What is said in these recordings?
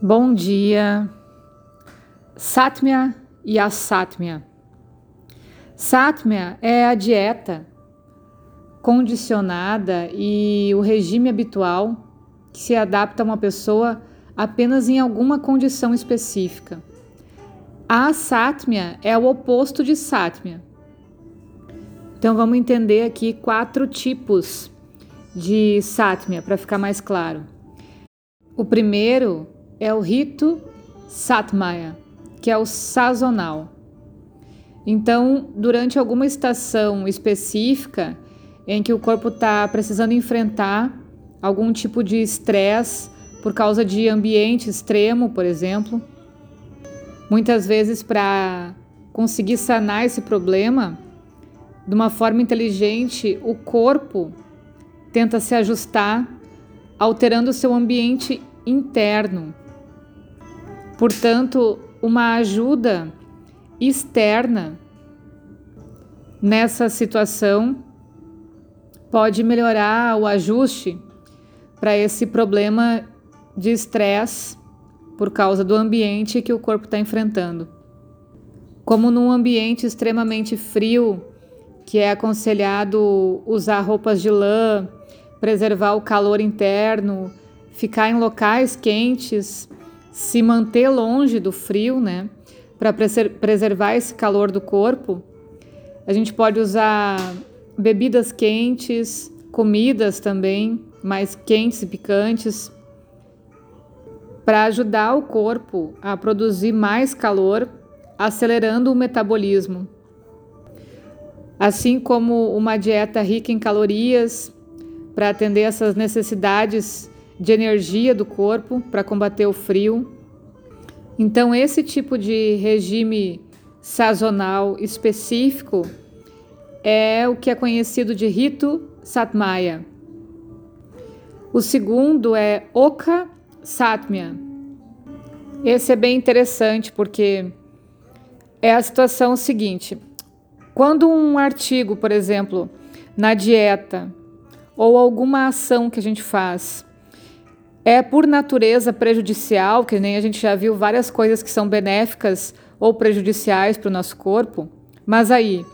Bom dia. Satmia e Asatmia. Satmia é a dieta condicionada e o regime habitual que se adapta a uma pessoa apenas em alguma condição específica. A Asatmia é o oposto de Satmia. Então vamos entender aqui quatro tipos de Satmia para ficar mais claro. O primeiro é o rito Satmaya, que é o sazonal. Então, durante alguma estação específica em que o corpo está precisando enfrentar algum tipo de estresse por causa de ambiente extremo, por exemplo, muitas vezes para conseguir sanar esse problema de uma forma inteligente, o corpo tenta se ajustar, alterando o seu ambiente interno Portanto, uma ajuda externa nessa situação pode melhorar o ajuste para esse problema de estresse por causa do ambiente que o corpo está enfrentando. Como num ambiente extremamente frio, que é aconselhado usar roupas de lã, preservar o calor interno, ficar em locais quentes se manter longe do frio, né? Para preservar esse calor do corpo, a gente pode usar bebidas quentes, comidas também mais quentes e picantes, para ajudar o corpo a produzir mais calor, acelerando o metabolismo. Assim como uma dieta rica em calorias, para atender essas necessidades de energia do corpo para combater o frio. Então, esse tipo de regime sazonal específico é o que é conhecido de rito Satmaya. O segundo é Oka Satmya. Esse é bem interessante porque é a situação seguinte: quando um artigo, por exemplo, na dieta ou alguma ação que a gente faz é por natureza prejudicial, que nem a gente já viu várias coisas que são benéficas ou prejudiciais para o nosso corpo. Mas aí,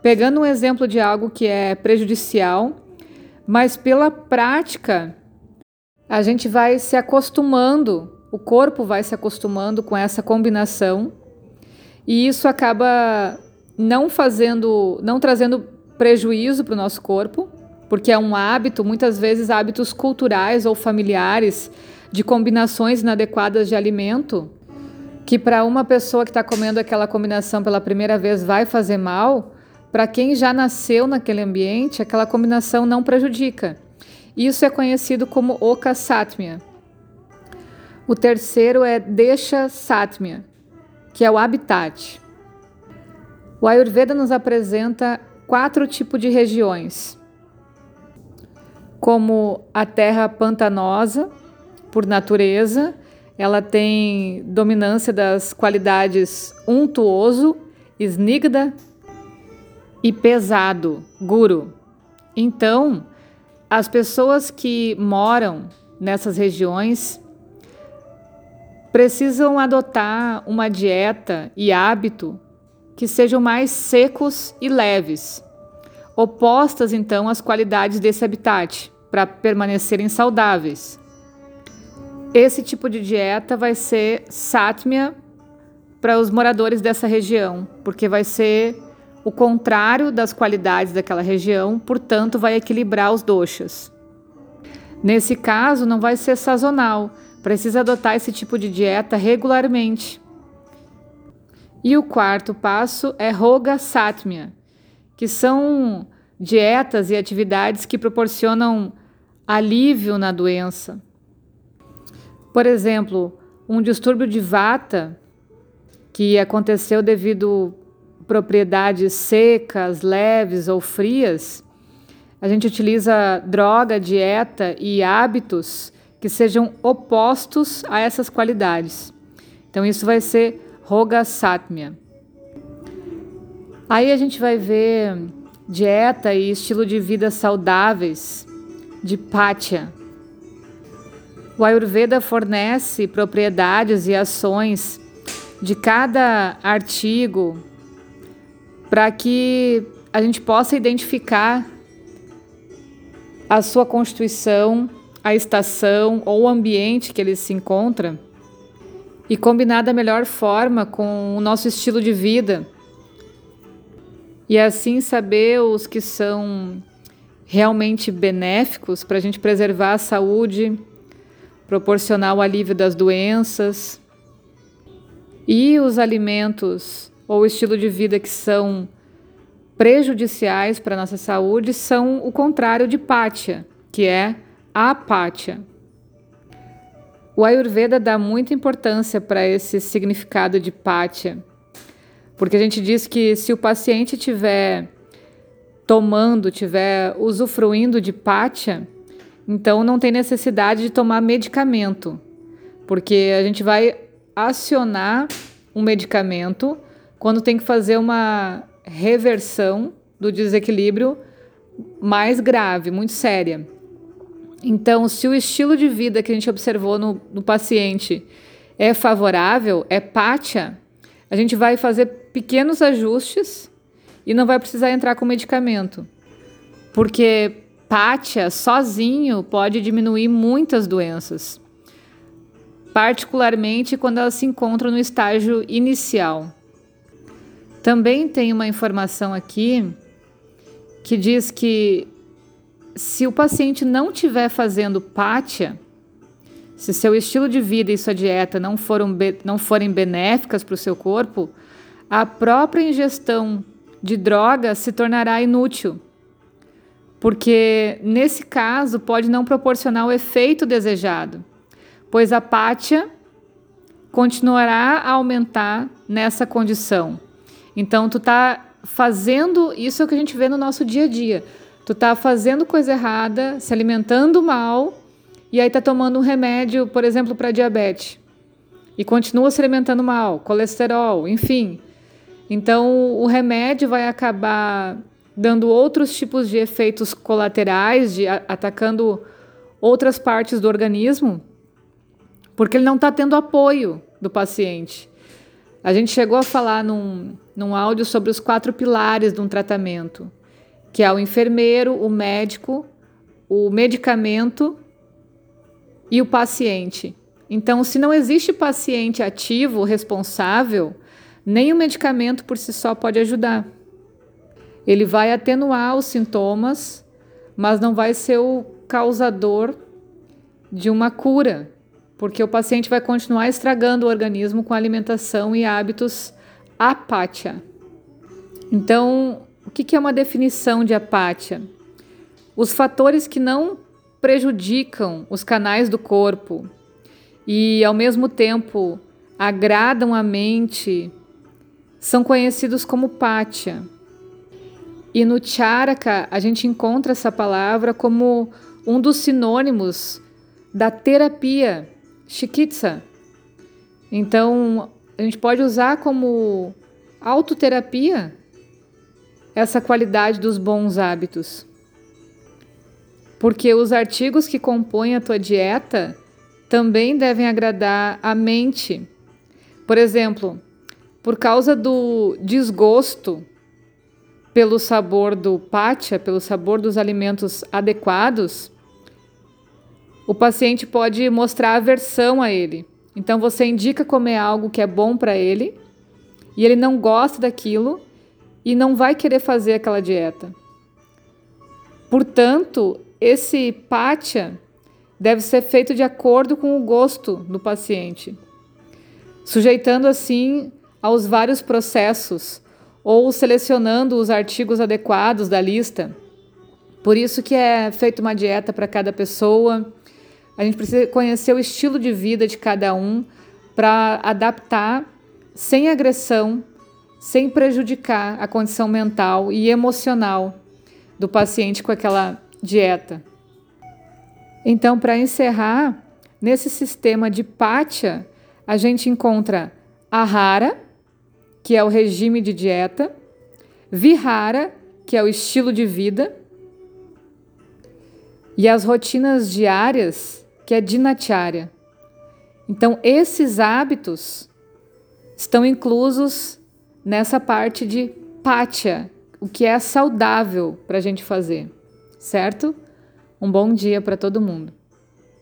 pegando um exemplo de algo que é prejudicial, mas pela prática, a gente vai se acostumando, o corpo vai se acostumando com essa combinação, e isso acaba não fazendo, não trazendo prejuízo para o nosso corpo, porque é um hábito, muitas vezes hábitos culturais ou familiares, de combinações inadequadas de alimento, que para uma pessoa que está comendo aquela combinação pela primeira vez vai fazer mal, para quem já nasceu naquele ambiente, aquela combinação não prejudica. Isso é conhecido como Oka Satmya. O terceiro é Desha Satmya, que é o habitat. O Ayurveda nos apresenta quatro tipos de regiões como a terra pantanosa, por natureza, ela tem dominância das qualidades untuoso, snigda e pesado, guru. Então, as pessoas que moram nessas regiões precisam adotar uma dieta e hábito que sejam mais secos e leves opostas então às qualidades desse habitat, para permanecerem saudáveis. Esse tipo de dieta vai ser sátmia para os moradores dessa região, porque vai ser o contrário das qualidades daquela região, portanto, vai equilibrar os doshas. Nesse caso, não vai ser sazonal, precisa adotar esse tipo de dieta regularmente. E o quarto passo é Roga Satmia, que são dietas e atividades que proporcionam alívio na doença. Por exemplo, um distúrbio de vata que aconteceu devido propriedades secas, leves ou frias, a gente utiliza droga, dieta e hábitos que sejam opostos a essas qualidades. Então isso vai ser Roga Satmya. Aí a gente vai ver dieta e estilo de vida saudáveis de Pátia. O Ayurveda fornece propriedades e ações de cada artigo para que a gente possa identificar a sua constituição, a estação ou o ambiente que ele se encontra e combinar da melhor forma com o nosso estilo de vida. E assim saber os que são realmente benéficos para a gente preservar a saúde, proporcionar o alívio das doenças e os alimentos ou estilo de vida que são prejudiciais para a nossa saúde são o contrário de pátia, que é apátia. O Ayurveda dá muita importância para esse significado de pátia, porque a gente diz que se o paciente tiver tomando, tiver usufruindo de pátia, então não tem necessidade de tomar medicamento, porque a gente vai acionar um medicamento quando tem que fazer uma reversão do desequilíbrio mais grave, muito séria. Então, se o estilo de vida que a gente observou no, no paciente é favorável, é pátia, a gente vai fazer pequenos ajustes e não vai precisar entrar com medicamento. Porque pátia sozinho pode diminuir muitas doenças, particularmente quando elas se encontram no estágio inicial. Também tem uma informação aqui que diz que se o paciente não estiver fazendo pátia, se seu estilo de vida e sua dieta não, foram, não forem benéficas para o seu corpo, a própria ingestão de droga se tornará inútil, porque nesse caso pode não proporcionar o efeito desejado, pois a pátia continuará a aumentar nessa condição. Então tu tá fazendo isso é o que a gente vê no nosso dia a dia. Tu tá fazendo coisa errada, se alimentando mal e aí tá tomando um remédio, por exemplo, para diabetes. E continua se alimentando mal, colesterol, enfim. Então o remédio vai acabar dando outros tipos de efeitos colaterais, de atacando outras partes do organismo, porque ele não está tendo apoio do paciente. A gente chegou a falar num, num áudio sobre os quatro pilares de um tratamento, que é o enfermeiro, o médico, o medicamento e o paciente. Então, se não existe paciente ativo, responsável, nem o medicamento por si só pode ajudar. Ele vai atenuar os sintomas, mas não vai ser o causador de uma cura porque o paciente vai continuar estragando o organismo com alimentação e hábitos apátia. Então, o que é uma definição de apátia? Os fatores que não prejudicam os canais do corpo e, ao mesmo tempo, agradam a mente são conhecidos como pátia. E no Charaka a gente encontra essa palavra como um dos sinônimos da terapia Chikitsa. Então, a gente pode usar como autoterapia essa qualidade dos bons hábitos. Porque os artigos que compõem a tua dieta também devem agradar a mente. Por exemplo, por causa do desgosto pelo sabor do pátia, pelo sabor dos alimentos adequados, o paciente pode mostrar aversão a ele. Então você indica comer algo que é bom para ele e ele não gosta daquilo e não vai querer fazer aquela dieta. Portanto, esse pátia deve ser feito de acordo com o gosto do paciente, sujeitando assim aos vários processos ou selecionando os artigos adequados da lista. Por isso que é feita uma dieta para cada pessoa a gente precisa conhecer o estilo de vida de cada um para adaptar sem agressão, sem prejudicar a condição mental e emocional do paciente com aquela dieta. Então, para encerrar, nesse sistema de pátia, a gente encontra Ahara, que é o regime de dieta, Vihara, que é o estilo de vida, e as rotinas diárias que é dinacharya. Então, esses hábitos estão inclusos nessa parte de pátia, o que é saudável para a gente fazer, certo? Um bom dia para todo mundo.